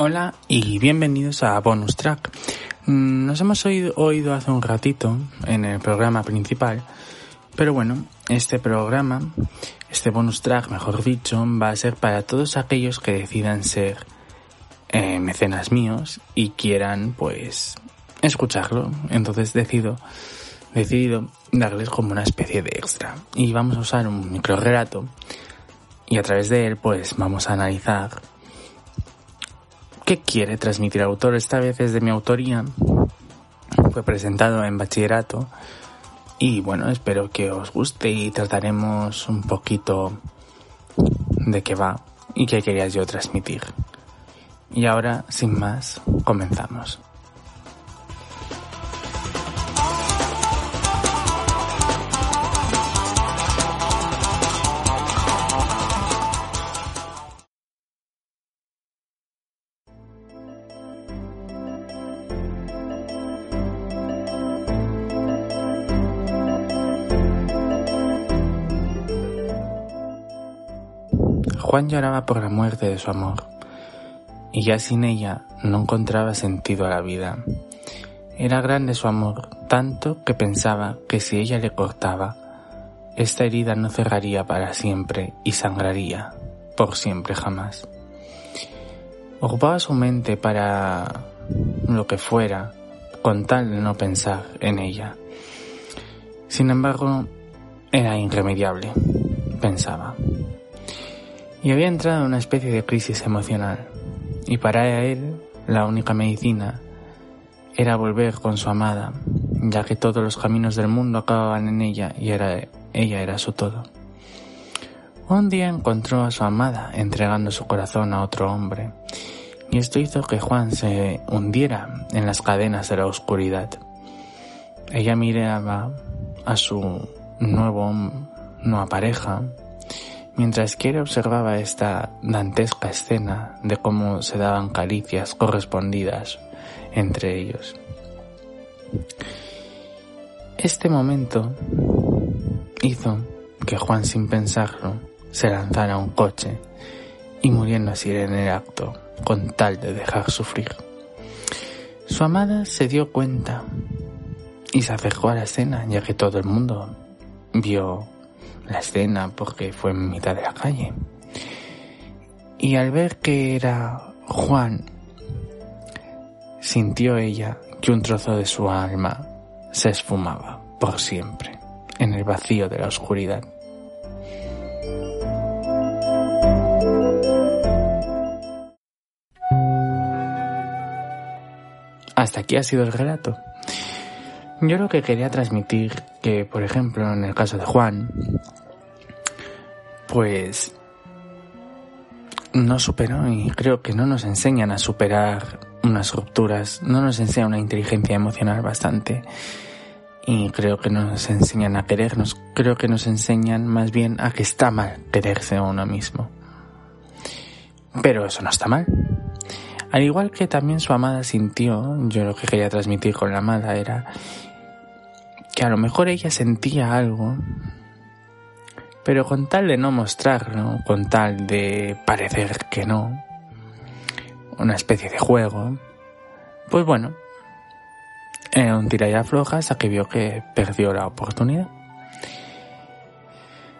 Hola y bienvenidos a Bonus Track. Mm, Nos hemos oído, oído hace un ratito en el programa principal, pero bueno, este programa, este bonus track, mejor dicho, va a ser para todos aquellos que decidan ser eh, mecenas míos y quieran, pues, escucharlo. Entonces decido, decidido darles como una especie de extra. Y vamos a usar un micro relato y a través de él, pues, vamos a analizar qué quiere transmitir el autor. Esta vez es de mi autoría. Fue presentado en bachillerato. Y bueno, espero que os guste y trataremos un poquito de qué va y qué quería yo transmitir. Y ahora, sin más, comenzamos. Juan lloraba por la muerte de su amor, y ya sin ella no encontraba sentido a la vida. Era grande su amor, tanto que pensaba que si ella le cortaba, esta herida no cerraría para siempre y sangraría por siempre jamás. Ocupaba su mente para lo que fuera, con tal de no pensar en ella. Sin embargo, era irremediable, pensaba y había entrado en una especie de crisis emocional. Y para él, la única medicina era volver con su amada, ya que todos los caminos del mundo acababan en ella y ella era su todo. Un día encontró a su amada entregando su corazón a otro hombre, y esto hizo que Juan se hundiera en las cadenas de la oscuridad. Ella miraba a su nuevo nueva pareja mientras Kiera observaba esta dantesca escena de cómo se daban caricias correspondidas entre ellos. Este momento hizo que Juan sin pensarlo se lanzara a un coche y muriendo así en el acto con tal de dejar sufrir. Su amada se dio cuenta y se acercó a la escena ya que todo el mundo vio la escena porque fue en mitad de la calle. Y al ver que era Juan, sintió ella que un trozo de su alma se esfumaba por siempre en el vacío de la oscuridad. Hasta aquí ha sido el relato. Yo lo que quería transmitir que, por ejemplo, en el caso de Juan, pues no superó y creo que no nos enseñan a superar unas rupturas, no nos enseñan una inteligencia emocional bastante y creo que no nos enseñan a querernos, creo que nos enseñan más bien a que está mal quererse a uno mismo. Pero eso no está mal. Al igual que también su amada sintió, yo lo que quería transmitir con la amada era que a lo mejor ella sentía algo pero con tal de no mostrarlo, con tal de parecer que no, una especie de juego, pues bueno, en un tira y afloja hasta que vio que perdió la oportunidad.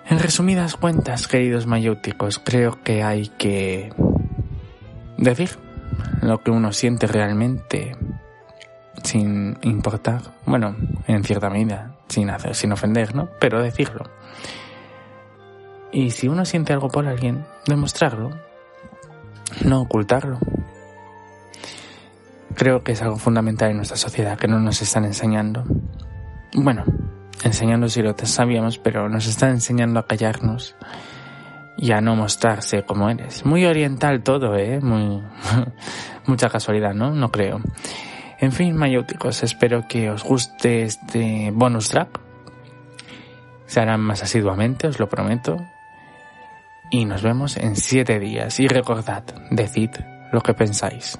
En resumidas cuentas, queridos mayéuticos, creo que hay que decir lo que uno siente realmente sin importar, bueno, en cierta medida, sin hacer, sin ofender, ¿no? Pero decirlo. Y si uno siente algo por alguien, demostrarlo, no ocultarlo. Creo que es algo fundamental en nuestra sociedad que no nos están enseñando. Bueno, enseñando si lo sabíamos, pero nos están enseñando a callarnos y a no mostrarse como eres. Muy oriental todo, ¿eh? Muy, mucha casualidad, ¿no? No creo. En fin, mayóticos, espero que os guste este bonus track. Se harán más asiduamente, os lo prometo y nos vemos en siete días. Y recordad, decid lo que pensáis.